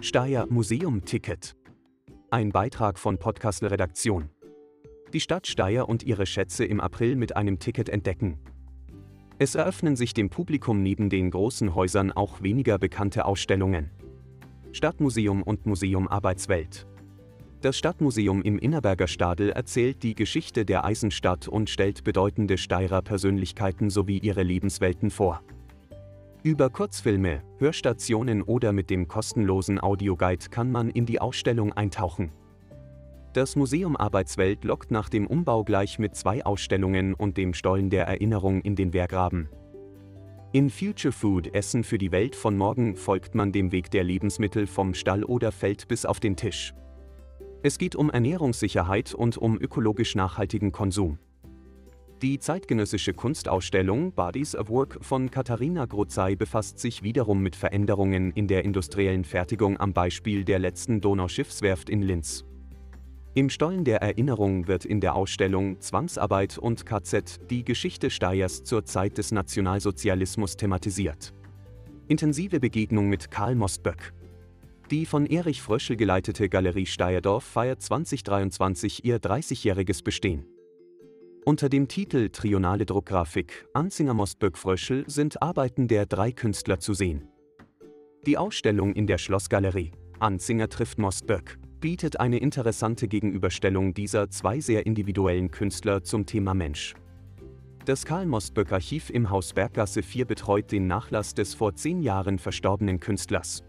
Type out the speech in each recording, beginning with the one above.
Steyr Museum Ticket. Ein Beitrag von Podcastle Redaktion. Die Stadt Steyr und ihre Schätze im April mit einem Ticket entdecken. Es eröffnen sich dem Publikum neben den großen Häusern auch weniger bekannte Ausstellungen. Stadtmuseum und Museum Arbeitswelt. Das Stadtmuseum im Innerberger Stadel erzählt die Geschichte der Eisenstadt und stellt bedeutende Steirer Persönlichkeiten sowie ihre Lebenswelten vor. Über Kurzfilme, Hörstationen oder mit dem kostenlosen Audioguide kann man in die Ausstellung eintauchen. Das Museum Arbeitswelt lockt nach dem Umbau gleich mit zwei Ausstellungen und dem Stollen der Erinnerung in den Wehrgraben. In Future Food Essen für die Welt von morgen folgt man dem Weg der Lebensmittel vom Stall oder Feld bis auf den Tisch. Es geht um Ernährungssicherheit und um ökologisch nachhaltigen Konsum. Die zeitgenössische Kunstausstellung Bodies of Work von Katharina Grozay befasst sich wiederum mit Veränderungen in der industriellen Fertigung am Beispiel der letzten Donauschiffswerft in Linz. Im Stollen der Erinnerung wird in der Ausstellung Zwangsarbeit und KZ die Geschichte Steyrs zur Zeit des Nationalsozialismus thematisiert. Intensive Begegnung mit Karl Mostböck. Die von Erich Fröschel geleitete Galerie Steyerdorf feiert 2023 ihr 30-jähriges Bestehen. Unter dem Titel Trionale Druckgrafik Anzinger Mostböck Fröschel sind Arbeiten der drei Künstler zu sehen. Die Ausstellung in der Schlossgalerie Anzinger trifft Mostböck bietet eine interessante Gegenüberstellung dieser zwei sehr individuellen Künstler zum Thema Mensch. Das Karl Mostböck Archiv im Haus Berggasse 4 betreut den Nachlass des vor zehn Jahren verstorbenen Künstlers.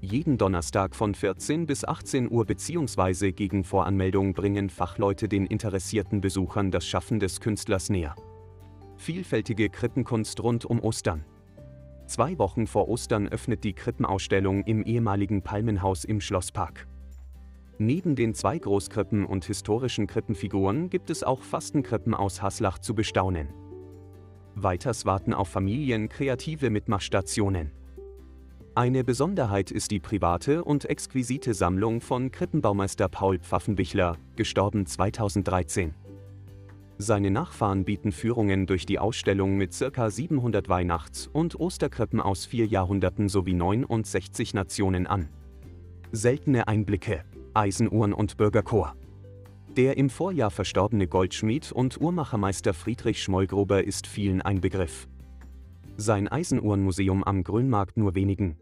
Jeden Donnerstag von 14 bis 18 Uhr bzw. gegen Voranmeldung bringen Fachleute den interessierten Besuchern das Schaffen des Künstlers näher. Vielfältige Krippenkunst rund um Ostern. Zwei Wochen vor Ostern öffnet die Krippenausstellung im ehemaligen Palmenhaus im Schlosspark. Neben den zwei Großkrippen und historischen Krippenfiguren gibt es auch Fastenkrippen aus Haslach zu bestaunen. Weiters warten auf Familien kreative Mitmachstationen. Eine Besonderheit ist die private und exquisite Sammlung von Krippenbaumeister Paul Pfaffenbichler, gestorben 2013. Seine Nachfahren bieten Führungen durch die Ausstellung mit ca. 700 Weihnachts- und Osterkrippen aus vier Jahrhunderten sowie 69 Nationen an. Seltene Einblicke, Eisenuhren und Bürgerchor. Der im Vorjahr verstorbene Goldschmied und Uhrmachermeister Friedrich Schmollgruber ist vielen ein Begriff. Sein Eisenuhrenmuseum am Grünmarkt nur wenigen.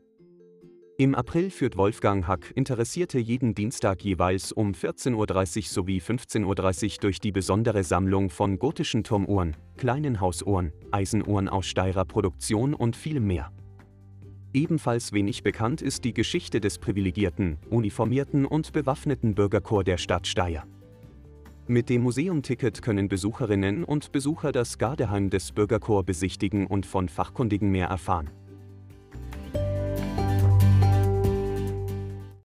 Im April führt Wolfgang Hack Interessierte jeden Dienstag jeweils um 14.30 Uhr sowie 15.30 Uhr durch die besondere Sammlung von gotischen Turmuhren, kleinen Hausuhren, Eisenuhren aus Steirer Produktion und vielem mehr. Ebenfalls wenig bekannt ist die Geschichte des privilegierten, uniformierten und bewaffneten Bürgerchor der Stadt Steyr. Mit dem Museumticket können Besucherinnen und Besucher das Gardeheim des Bürgerchor besichtigen und von Fachkundigen mehr erfahren.